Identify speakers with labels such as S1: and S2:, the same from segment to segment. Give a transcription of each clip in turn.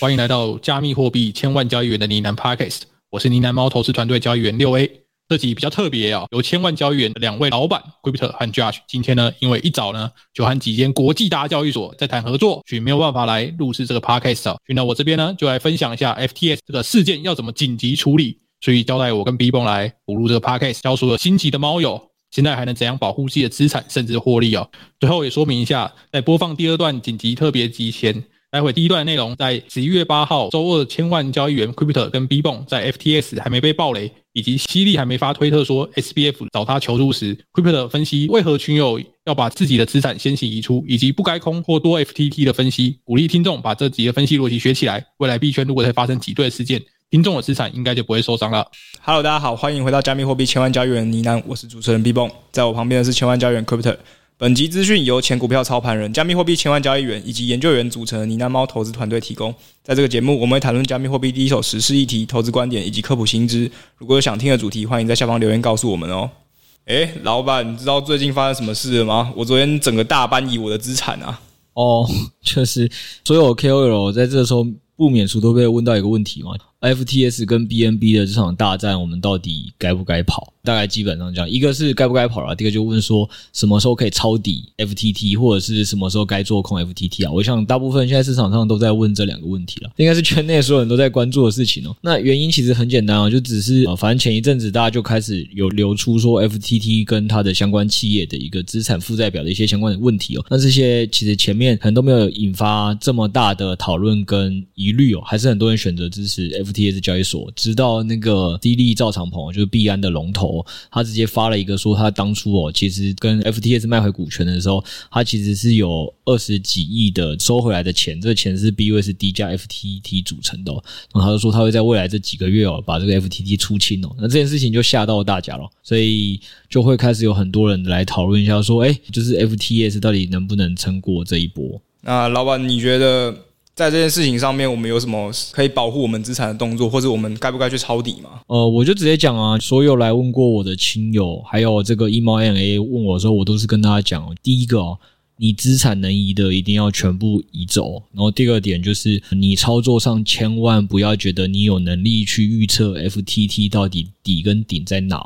S1: 欢迎来到加密货币千万交易员的呢喃 Podcast，我是呢喃猫投资团队交易员六 A。这集比较特别啊，有千万交易员的两位老板 Crypto 和 Josh，今天呢，因为一早呢就和几间国际大交易所在谈合作，所以没有办法来录制这个 Podcast，所以呢，我这边呢就来分享一下 FTS 这个事件要怎么紧急处理，所以交代我跟 B 蹦来补录这个 Podcast，教所有心急的猫友。现在还能怎样保护自己的资产，甚至获利哦？最后也说明一下，在播放第二段紧急特别集前，待会第一段内容在十一月八号周二，千万交易员 Crypto 跟 b b o n 在 FTS 还没被爆雷，以及犀利还没发推特说 SBF 找他求助时，Crypto 分析为何群友要把自己的资产先行移出，以及不该空或多 FTT 的分析，鼓励听众把这几个分析逻辑学起来，未来币圈如果再发生挤兑事件。听众的资产应该就不会受伤了。
S2: Hello，大家好，欢迎回到加密货币千万交易员呢喃，我是主持人 b b o n，在我旁边的是千万交易员 Crypto。本集资讯由前股票操盘人、加密货币千万交易员以及研究员组成的呢喃猫投资团队提供。在这个节目，我们会谈论加密货币第一手时事议题、投资观点以及科普新知。如果有想听的主题，欢迎在下方留言告诉我们哦。诶，老板，你知道最近发生什么事了吗？我昨天整个大搬移我的资产啊。
S3: 哦，确实，所有 KOL 在这个时候不免俗都被问到一个问题嘛。：FTS 跟 BNB 的这场大战，我们到底该不该跑？大概基本上这样，一个是该不该跑了，第二个就问说什么时候可以抄底 FTT，或者是什么时候该做空 FTT 啊？我想大部分现在市场上都在问这两个问题了，应该是圈内所有人都在关注的事情哦。那原因其实很简单啊，就只是呃，反正前一阵子大家就开始有流出说 FTT 跟它的相关企业的一个资产负债表的一些相关的问题哦。那这些其实前面可能都没有引发这么大的讨论跟疑虑哦，还是很多人选择支持 F T S 交易所，直到那个滴滴赵长鹏就是币安的龙头。他直接发了一个说，他当初哦，其实跟 FTS 卖回股权的时候，他其实是有二十几亿的收回来的钱，这个钱是 BUSD 加 FTT 组成的。哦然后他就说他会在未来这几个月哦，把这个 FTT 出清哦。那这件事情就吓到了大家了，所以就会开始有很多人来讨论一下，说，哎，就是 FTS 到底能不能撑过这一波？
S2: 那老板，你觉得？在这件事情上面，我们有什么可以保护我们资产的动作，或者我们该不该去抄底吗？
S3: 呃，我就直接讲啊，所有来问过我的亲友，还有这个 EMOMA 问我的时候，我都是跟大家讲，第一个哦，你资产能移的一定要全部移走，然后第二点就是你操作上千万不要觉得你有能力去预测 FTT 到底底跟顶在哪。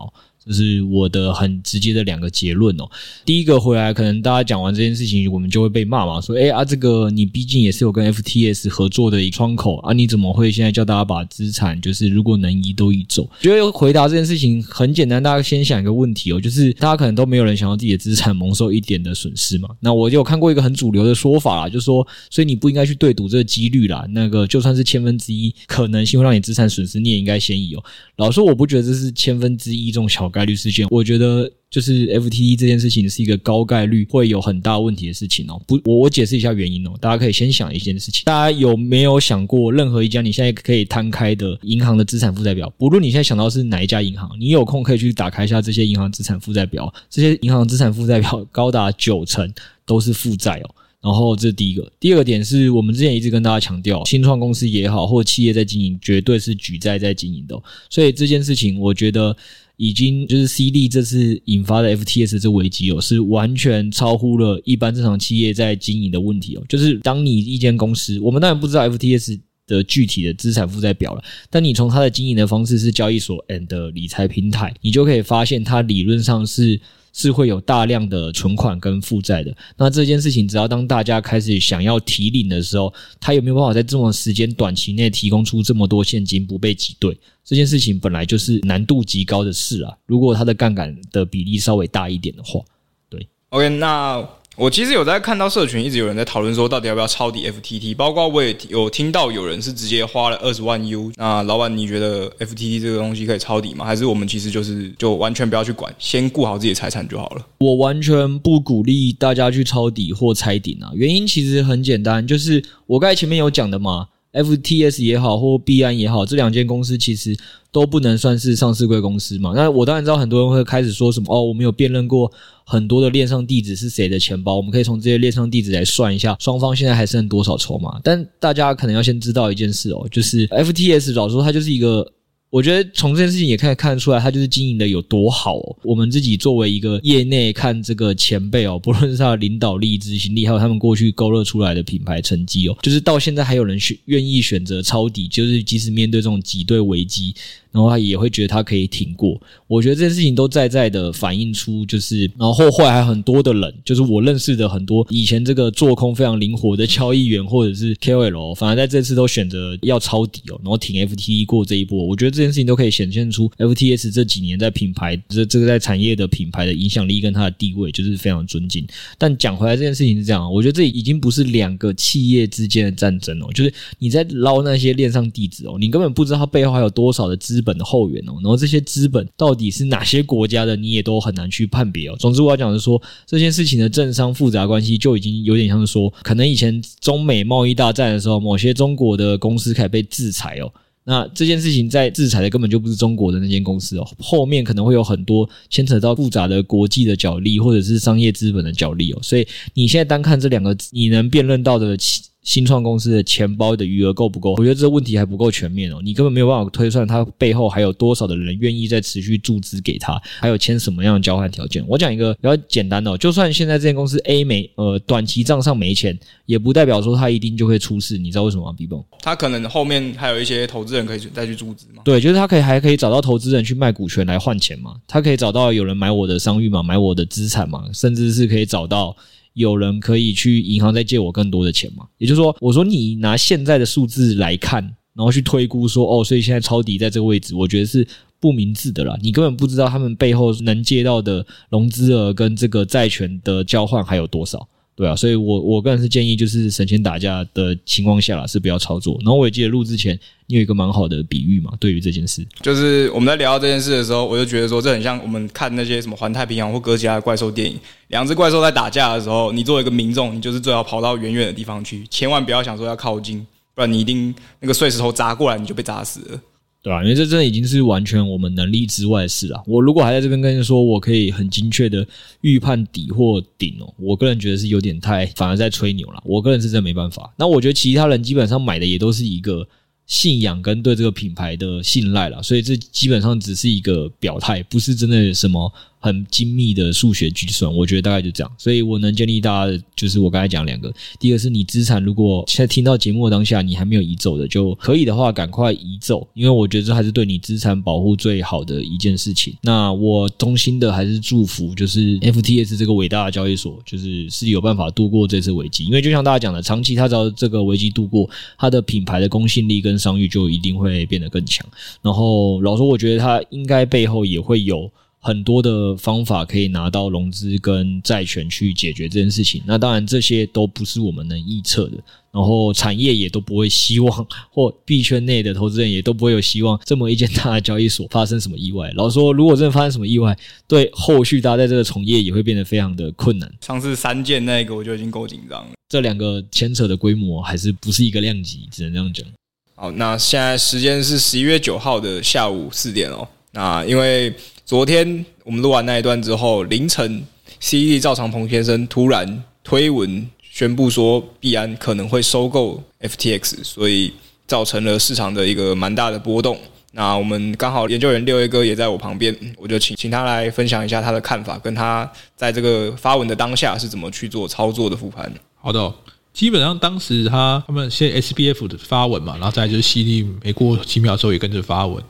S3: 这是我的很直接的两个结论哦。第一个回来，可能大家讲完这件事情，我们就会被骂嘛，说，哎啊，这个你毕竟也是有跟 FTS 合作的一个窗口啊，你怎么会现在叫大家把资产就是如果能移都移走？觉得回答这件事情很简单，大家先想一个问题哦，就是大家可能都没有人想要自己的资产蒙受一点的损失嘛。那我就有看过一个很主流的说法啦，就是说，所以你不应该去对赌这个几率啦。那个就算是千分之一可能性会让你资产损失，你也应该先移哦。老实说，我不觉得这是千分之一这种小概率事件，我觉得就是 FTE 这件事情是一个高概率会有很大问题的事情哦。不，我我解释一下原因哦。大家可以先想一件事情，大家有没有想过，任何一家你现在可以摊开的银行的资产负债表，不论你现在想到是哪一家银行，你有空可以去打开一下这些银行资产负债表，这些银行资产负债表高达九成都是负债哦。然后这是第一个，第二个点是我们之前一直跟大家强调，新创公司也好，或企业在经营，绝对是举债在经营的。所以这件事情，我觉得已经就是 C D 这次引发的 F T S 这危机哦，是完全超乎了一般正常企业在经营的问题哦。就是当你一间公司，我们当然不知道 F T S 的具体的资产负债表了，但你从它的经营的方式是交易所 and 理财平台，你就可以发现它理论上是。是会有大量的存款跟负债的。那这件事情，只要当大家开始想要提领的时候，他有没有办法在这么时间短期内提供出这么多现金不被挤兑？这件事情本来就是难度极高的事啊。如果他的杠杆的比例稍微大一点的话，对。
S2: OK，那。我其实有在看到社群，一直有人在讨论说，到底要不要抄底 FTT，包括我也有听到有人是直接花了二十万 U。那老板，你觉得 FTT 这个东西可以抄底吗？还是我们其实就是就完全不要去管，先顾好自己的财产就好了？
S3: 我完全不鼓励大家去抄底或拆顶啊，原因其实很简单，就是我刚才前面有讲的嘛。FTS 也好，或币安也好，这两间公司其实都不能算是上市贵公司嘛。那我当然知道很多人会开始说什么哦，我们有辨认过很多的链上地址是谁的钱包，我们可以从这些链上地址来算一下双方现在还剩多少筹码。但大家可能要先知道一件事哦，就是 FTS 老实说它就是一个。我觉得从这件事情也可以看得出来，他就是经营的有多好哦。我们自己作为一个业内看这个前辈哦，不论是他的领导力、执行力，还有他们过去勾勒出来的品牌成绩哦，就是到现在还有人选愿意选择抄底，就是即使面对这种挤兑危机。然后他也会觉得他可以挺过，我觉得这件事情都在在的反映出，就是然后后来还很多的人，就是我认识的很多以前这个做空非常灵活的交易员或者是 KOL，反而在这次都选择要抄底哦，然后挺 FTT 过这一波。我觉得这件事情都可以显现出 FTS 这几年在品牌这这个在产业的品牌的影响力跟它的地位，就是非常尊敬。但讲回来这件事情是这样，我觉得这已经不是两个企业之间的战争哦，就是你在捞那些链上地址哦，你根本不知道它背后还有多少的资。本的后援哦，然后这些资本到底是哪些国家的，你也都很难去判别哦。总之我要讲的是说，这件事情的政商复杂关系就已经有点像是说，可能以前中美贸易大战的时候，某些中国的公司开始被制裁哦。那这件事情在制裁的根本就不是中国的那间公司哦，后面可能会有很多牵扯到复杂的国际的角力或者是商业资本的角力哦。所以你现在单看这两个，你能辨认到的。新创公司的钱包的余额够不够？我觉得这个问题还不够全面哦，你根本没有办法推算它背后还有多少的人愿意再持续注资给他，还有签什么样的交换条件。我讲一个比较简单的哦，就算现在这间公司 A 没呃短期账上没钱，也不代表说它一定就会出事。你知道为什么吗？B bomb，
S2: 他可能后面还有一些投资人可以再去注资嘛？
S3: 对，就是他可以还可以找到投资人去卖股权来换钱嘛？他可以找到有人买我的商誉嘛？买我的资产嘛？甚至是可以找到。有人可以去银行再借我更多的钱吗？也就是说，我说你拿现在的数字来看，然后去推估说，哦，所以现在抄底在这个位置，我觉得是不明智的啦。你根本不知道他们背后能借到的融资额跟这个债权的交换还有多少。对啊，所以我我个人是建议，就是省钱打架的情况下啦，是不要操作。然后我也记得录之前，你有一个蛮好的比喻嘛，对于这件事，
S2: 就是我们在聊到这件事的时候，我就觉得说，这很像我们看那些什么环太平洋或哥吉拉怪兽电影，两只怪兽在打架的时候，你作为一个民众，你就是最好跑到远远的地方去，千万不要想说要靠近，不然你一定那个碎石头砸过来，你就被砸死了。
S3: 对吧？因为这真的已经是完全我们能力之外的事了。我如果还在这边跟你说，我可以很精确的预判底或顶哦，我个人觉得是有点太，反而在吹牛了。我个人是真没办法。那我觉得其他人基本上买的也都是一个信仰跟对这个品牌的信赖了，所以这基本上只是一个表态，不是真的什么。很精密的数学计算，我觉得大概就这样，所以我能建议大家的就是我刚才讲两个，第一个是你资产如果现在听到节目当下你还没有移走的，就可以的话赶快移走，因为我觉得这还是对你资产保护最好的一件事情。那我衷心的还是祝福，就是 FTS 这个伟大的交易所，就是是有办法度过这次危机，因为就像大家讲的，长期它只要这个危机度过，它的品牌的公信力跟商誉就一定会变得更强。然后老实说，我觉得它应该背后也会有。很多的方法可以拿到融资跟债权去解决这件事情，那当然这些都不是我们能预测的，然后产业也都不会希望，或币圈内的投资人也都不会有希望这么一间大的交易所发生什么意外。老实说，如果真的发生什么意外，对后续大家在这个从业也会变得非常的困难。
S2: 上次三件那个我就已经够紧张了，
S3: 这两个牵扯的规模还是不是一个量级，只能这样讲。
S2: 好，那现在时间是十一月九号的下午四点哦，那因为。昨天我们录完那一段之后，凌晨，C D 赵长鹏先生突然推文宣布说，币安可能会收购 FTX，所以造成了市场的一个蛮大的波动。那我们刚好研究员六 A 哥也在我旁边，我就请请他来分享一下他的看法，跟他在这个发文的当下是怎么去做操作的复盘。
S1: 好的，基本上当时他他们先 SBF 的发文嘛，然后再就是 C D 没过几秒之后也跟着发文。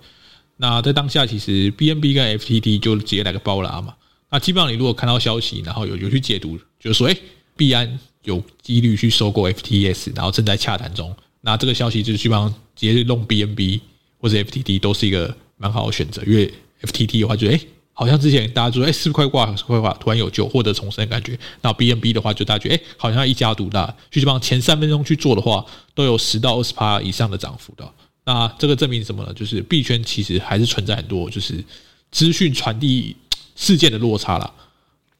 S1: 那在当下，其实 BNB 跟 FTT 就直接来个包拉嘛。那基本上你如果看到消息，然后有有去解读，就是说，诶，币安有几率去收购 FTS，然后正在洽谈中。那这个消息就基本上直接弄 BNB 或者 FTT 都是一个蛮好的选择，因为 FTT 的话就诶，好像之前大家说诶，是不是快挂，是快挂，突然有救获得重生的感觉。那 BNB 的话就大家觉得诶，好像一家独大，就基本上前三分钟去做的话，都有十到二十趴以上的涨幅的。那这个证明什么呢？就是币圈其实还是存在很多就是资讯传递事件的落差啦。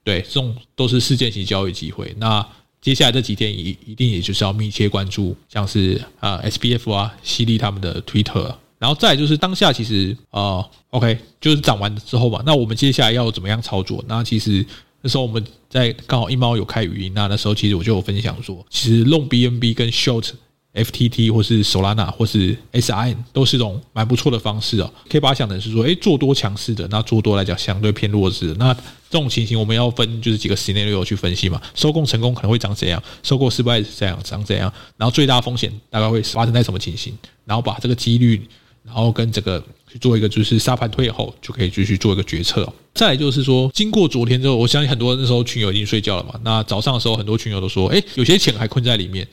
S1: 对，这种都是事件型交易机会。那接下来这几天一一定也就是要密切关注，像是啊 SBF 啊、犀利他们的 Twitter，然后再就是当下其实啊 OK 就是涨完之后嘛，那我们接下来要怎么样操作？那其实那时候我们在刚好一猫有开语音，那那时候其实我就有分享说，其实弄 BNB 跟 Short FTT 或是 Solana 或是 SIN 都是种蛮不错的方式哦。可以把它想成是说，诶，做多强势的，那做多来讲相对偏弱势的。那这种情形我们要分就是几个 scenario 去分析嘛。收购成功可能会长怎样？收购失败是这样长怎样？然后最大风险大概会发生在什么情形？然后把这个几率，然后跟这个去做一个就是沙盘推后，就可以继续做一个决策。再来就是说，经过昨天之后，我相信很多那时候群友已经睡觉了嘛。那早上的时候，很多群友都说，诶，有些钱还困在里面。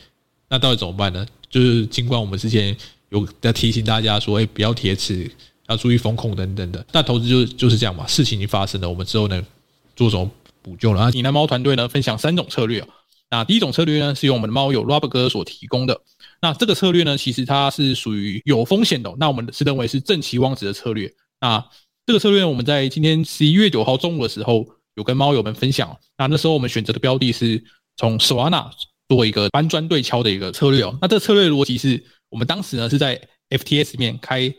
S1: 那到底怎么办呢？就是尽管我们之前有在提醒大家说，哎，不要铁齿，要注意风控等等的。那投资就就是这样嘛，事情已经发生了，我们之后呢做什么补救呢？啊，你蓝猫团队呢分享三种策略。那第一种策略呢是由我们的猫友 Rob 哥所提供的。那这个策略呢，其实它是属于有风险的。那我们是认为是正期望值的策略。那这个策略，我们在今天十一月九号中午的时候有跟猫友们分享。那那时候我们选择的标的是从 Solana。做一个搬砖对敲的一个策略哦，那这策略逻辑是我们当时呢是在 FTX 里面开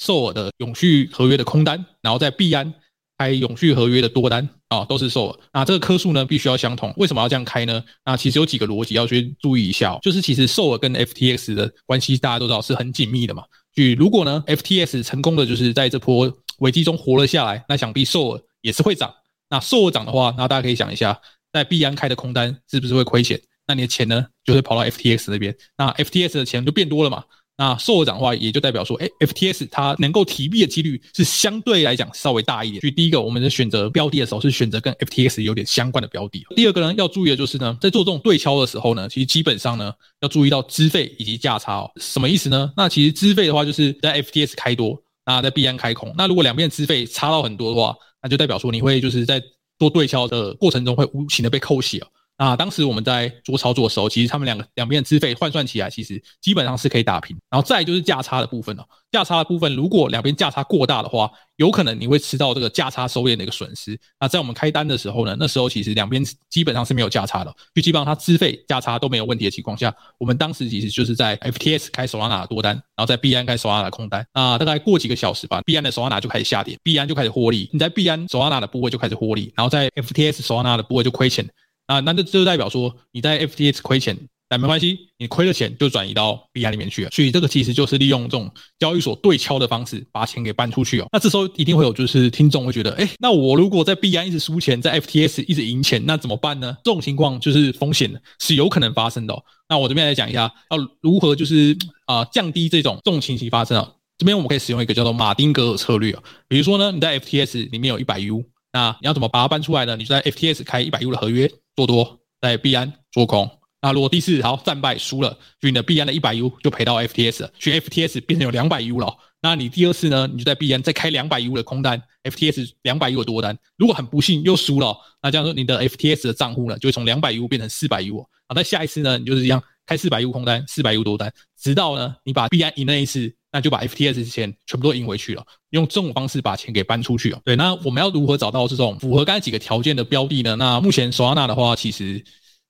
S1: SOL 的永续合约的空单，然后在币安开永续合约的多单啊，都是 SOL。那这个颗数呢必须要相同，为什么要这样开呢？那其实有几个逻辑要去注意一下，就是其实 SOL 跟 FTX 的关系大家都知道是很紧密的嘛。就如果呢 FTX 成功的就是在这波危机中活了下来，那想必 SOL 也是会涨。那 SOL 涨的话，那大家可以想一下，在币安开的空单是不是会亏钱？那你的钱呢，就会跑到 FTX 那边，那 FTX 的钱就变多了嘛。那 SOL 涨的话，也就代表说，哎，FTX 它能够提币的几率是相对来讲稍微大一点。所以第一个，我们在选择标的的时候是选择跟 FTX 有点相关的标的。第二个呢，要注意的就是呢，在做这种对敲的时候呢，其实基本上呢，要注意到资费以及价差哦。什么意思呢？那其实资费的话，就是在 FTX 开多，那在币安开空。那如果两边资费差到很多的话，那就代表说你会就是在做对敲的过程中会无情的被扣血。那当时我们在做操作的时候，其实他们两个两边的资费换算起来，其实基本上是可以打平。然后再就是价差的部分了，价差的部分如果两边价差过大的话，有可能你会吃到这个价差收敛的一个损失。那在我们开单的时候呢，那时候其实两边基本上是没有价差的，就基本上它资费价差都没有问题的情况下，我们当时其实就是在 FTS 开 Solana 的多单，然后在币安开 Solana 的空单。那大概过几个小时吧，币安的 Solana 就开始下跌，币安就开始获利。你在币安 Solana 的部位就开始获利，然后在 FTX Solana 的部位就亏钱。啊，那这就代表说你在 FTX 亏钱，但没关系，你亏了钱就转移到币安里面去了。所以这个其实就是利用这种交易所对敲的方式把钱给搬出去哦。那这时候一定会有就是听众会觉得，哎，那我如果在币安一直输钱，在 FTX 一直赢钱，那怎么办呢？这种情况就是风险是有可能发生的。那我这边来讲一下，要如何就是啊降低这种这种情形发生啊？这边我们可以使用一个叫做马丁格尔策略啊。比如说呢，你在 FTS 里面有一百 U，那你要怎么把它搬出来呢？你就在 FTS 开一百 U 的合约。做多在币安做空，那如果第四好战败输了，就你的币安的一百 U 就赔到 FTS 了，所以 FTS 变成有两百 U 了。那你第二次呢，你就在币安再开两百 U 的空单，FTS 两百 U 的多单。如果很不幸又输了，那这样说你的 FTS 的账户呢，就会从两百 U 变成四百 U。好，那下一次呢，你就是一样开四百 U 空单，四百 U 多单，直到呢你把币安赢那一次。那就把 FTS 的钱全部都赢回去了，用这种方式把钱给搬出去哦。对，那我们要如何找到这种符合刚才几个条件的标的呢？那目前 Solana 的话，其实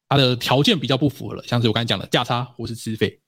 S1: 它的条件比较不符合了，像是我刚才讲的价差或是资费，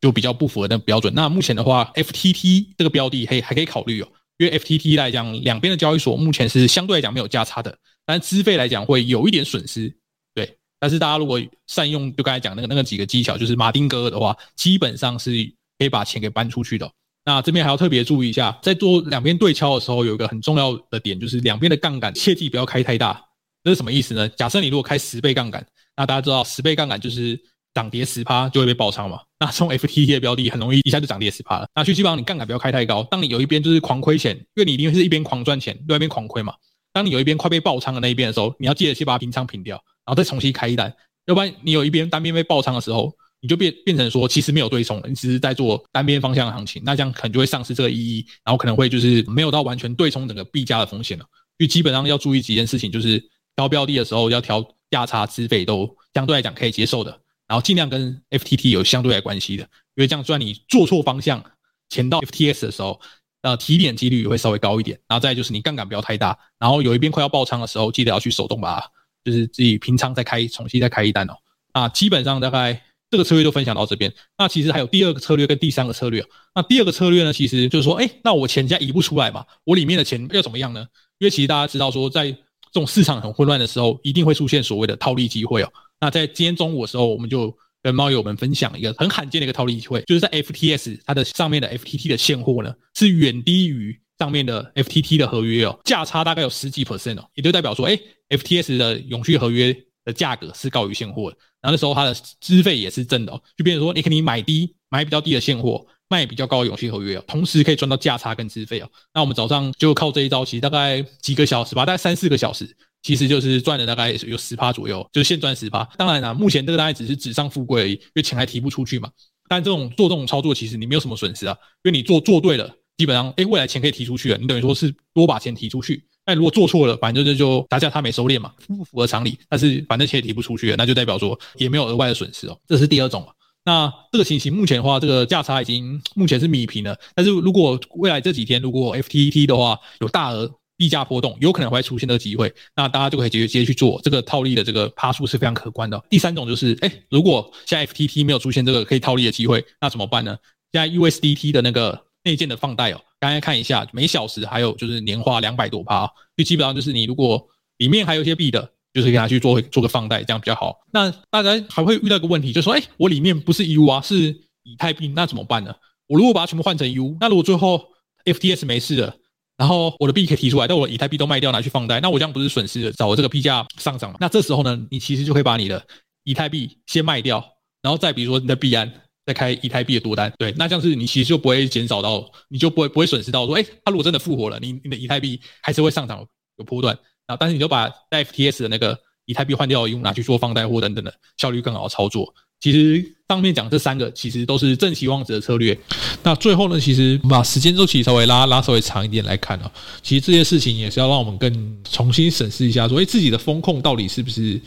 S1: 就比较不符合那标准。那目前的话，FTT 这个标的还还可以考虑哦，因为 FTT 来讲，两边的交易所目前是相对来讲没有价差的，但资费来讲会有一点损失。对，但是大家如果善用就刚才讲那个那个几个技巧，就是马丁格尔的话，基本上是可以把钱给搬出去的。那这边还要特别注意一下，在做两边对敲的时候，有一个很重要的点，就是两边的杠杆切记不要开太大。这是什么意思呢？假设你如果开十倍杠杆，那大家知道十倍杠杆就是涨跌十趴就会被爆仓嘛。那这种 FTT 的标的很容易一下就涨跌十趴了。那去基本上你杠杆不要开太高。当你有一边就是狂亏钱，因为你一定是一边狂赚钱，另外一边狂亏嘛。当你有一边快被爆仓的那一边的时候，你要记得去把它平仓平掉，然后再重新开一单。要不然你有一边单边被爆仓的时候，你就变变成说，其实没有对冲了，你只是在做单边方向的行情，那这样可能就会丧失这个意义，然后可能会就是没有到完全对冲整个币价的风险了。所以基本上要注意几件事情，就是挑标的的时候要挑价差、资费都相对来讲可以接受的，然后尽量跟 FTT 有相对来关系的，因为这样算你做错方向，前到 FTS 的时候，呃，提点几率也会稍微高一点。然后再就是你杠杆不要太大，然后有一边快要爆仓的时候，记得要去手动把，就是自己平仓再开，重新再开一单哦。啊，基本上大概。这个策略就分享到这边。那其实还有第二个策略跟第三个策略。那第二个策略呢，其实就是说，哎，那我钱现在移不出来嘛，我里面的钱要怎么样呢？因为其实大家知道说，在这种市场很混乱的时候，一定会出现所谓的套利机会哦。那在今天中午的时候，我们就跟猫友们分享一个很罕见的一个套利机会，就是在 FTS 它的上面的 FTT 的现货呢，是远低于上面的 FTT 的合约哦，价差大概有十几 percent 哦，也就代表说，哎，FTS 的永续合约的价格是高于现货的，然后那时候它的资费也是正的哦，就变成说，你可以买低买比较低的现货，卖比较高的永续合约哦，同时可以赚到价差跟资费哦。那我们早上就靠这一招，其实大概几个小时吧，大概三四个小时。其实就是赚了大概有十趴左右，就是现赚十趴。当然啦，目前这个大概只是纸上富贵而已，因为钱还提不出去嘛。但这种做这种操作，其实你没有什么损失啊，因为你做做对了，基本上，诶未来钱可以提出去了，你等于说是多把钱提出去。但如果做错了，反正就就大家他没收敛嘛，不符合常理。但是反正钱也提不出去了，那就代表说也没有额外的损失哦。这是第二种。那这个情形目前的话，这个价差已经目前是米平了。但是如果未来这几天如果 FTT 的话有大额。溢价波动有可能会出现这个机会，那大家就可以直接直接去做这个套利的这个趴数是非常可观的。第三种就是，哎，如果现在 FTT 没有出现这个可以套利的机会，那怎么办呢？现在 USDT 的那个内建的放贷哦，刚才看一下，每小时还有就是年化两百多趴，就基本上就是你如果里面还有一些币的，就是给他去做做个放贷，这样比较好。那大家还会遇到一个问题，就说，哎，我里面不是 U 啊，是以太币，那怎么办呢？我如果把它全部换成 U，那如果最后 FTS 没事了？然后我的币可以提出来，但我以太币都卖掉拿去放贷，那我这样不是损失了？找我这个币价上涨嘛？那这时候呢，你其实就可以把你的以太币先卖掉，然后再比如说你的币安再开以太币的多单，对，那这样子你其实就不会减少到，你就不会不会损失到说，哎，它如果真的复活了，你你的以太币还是会上涨有波段，然后但是你就把在 FTS 的那个以太币换掉用拿去做放贷或等等的效率更好的操作。其实上面讲这三个，其实都是正期望值的策略。那最后呢，其实把时间周期稍微拉拉稍微长一点来看哦，其实这些事情也是要让我们更重新审视一下，说，诶，自己的风控到底是不是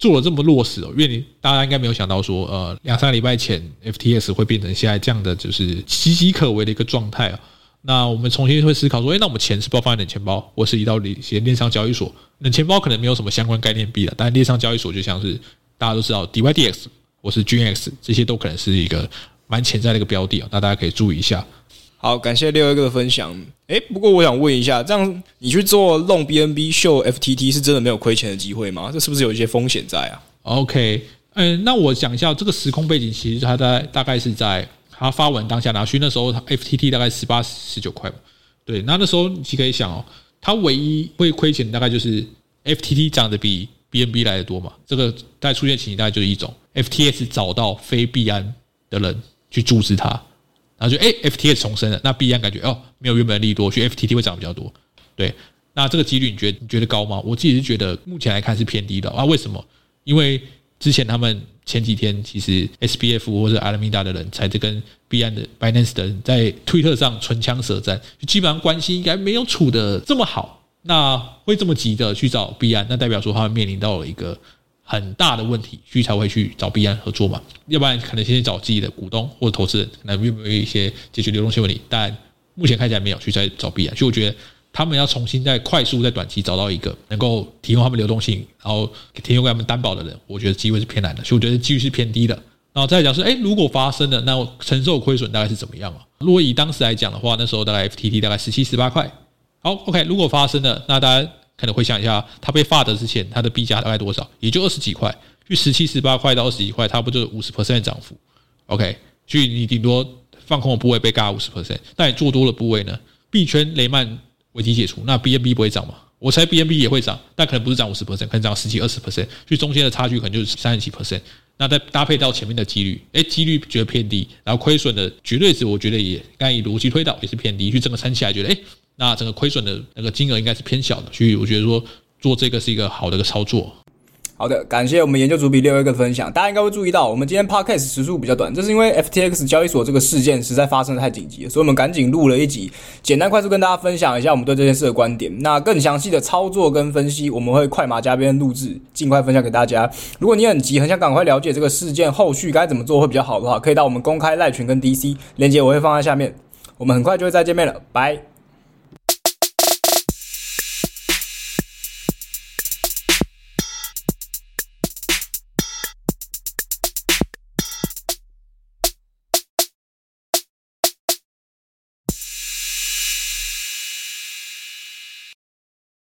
S1: 做了这么落实哦？因为你大家应该没有想到说，呃，两三个礼拜前 FTS 会变成现在这样的，就是岌岌可危的一个状态啊。那我们重新会思考说，诶，那我们钱是不放在冷钱包，或是移到一些链上交易所？冷钱包可能没有什么相关概念币了，但链上交易所就像是大家都知道 DYDX。我是 GX，这些都可能是一个蛮潜在的一个标的啊，那大家可以注意一下。
S2: 好，感谢六一哥的分享。哎，不过我想问一下，这样你去做弄 BNB 秀 FTT 是真的没有亏钱的机会吗？这是不是有一些风险在啊
S1: ？OK，嗯，那我讲一下这个时空背景，其实它在大概是在它发文当下拿去那时候，FTT 大概十八十九块嘛。对，那那时候你可以想哦，它唯一会亏钱大概就是 FTT 涨得比 BNB 来的多嘛。这个大概出现情形大概就是一种。FTS 找到非币安的人去注资它，然后就哎，FTS 重生了，那币安感觉哦，没有原本的利多，所以 FTT 会涨比较多。对，那这个几率你觉得你觉得高吗？我自己是觉得目前来看是偏低的啊。为什么？因为之前他们前几天其实 SBF 或者 Alameda 的人才在跟币安的 Binance 的人在推特上唇枪舌战，基本上关系应该没有处的这么好，那会这么急的去找币安，那代表说他们面临到了一个。很大的问题，所以才会去找币安合作嘛，要不然可能先找自己的股东或者投资人，可能有没有一些解决流动性问题？但目前看起来没有，去再找币安，所以我觉得他们要重新在快速在短期找到一个能够提供他们流动性，然后提供给他们担保的人，我觉得机会是偏难的，所以我觉得机率是偏低的。然后再讲是，哎，如果发生了，那我承受亏损大概是怎么样啊？如果以当时来讲的话，那时候大概 FTT 大概十七十八块。好，OK，如果发生了，那大家。可能会想一下，它被发的之前，它的币价大概多少？也就二十几块，就十七、十八块到二十几块，差不多五十 percent 涨幅。OK，所以你顶多放空的部位被嘎五十 percent，但你做多的部位呢？币圈雷曼危机解除，那 BNB 不会涨吗？我猜 BNB 也会涨，但可能不是涨五十 percent，可能涨十几、二十 percent，所以中间的差距可能就是三十几 percent。那再搭配到前面的几率，哎，几率觉得偏低，然后亏损的绝对值，我觉得也刚以逻辑推导也是偏低，去整个撑起来，觉得哎。那整个亏损的那个金额应该是偏小的，所以我觉得说做这个是一个好的一个操作。
S2: 好的，感谢我们研究主笔六一个分享。大家应该会注意到，我们今天 podcast 时数比较短，这是因为 FTX 交易所这个事件实在发生的太紧急了，所以我们赶紧录了一集，简单快速跟大家分享一下我们对这件事的观点。那更详细的操作跟分析，我们会快马加鞭录制，尽快分享给大家。如果你很急，很想赶快了解这个事件后续该怎么做会比较好的话，可以到我们公开赖群跟 DC 链接，我会放在下面。我们很快就会再见面了，拜。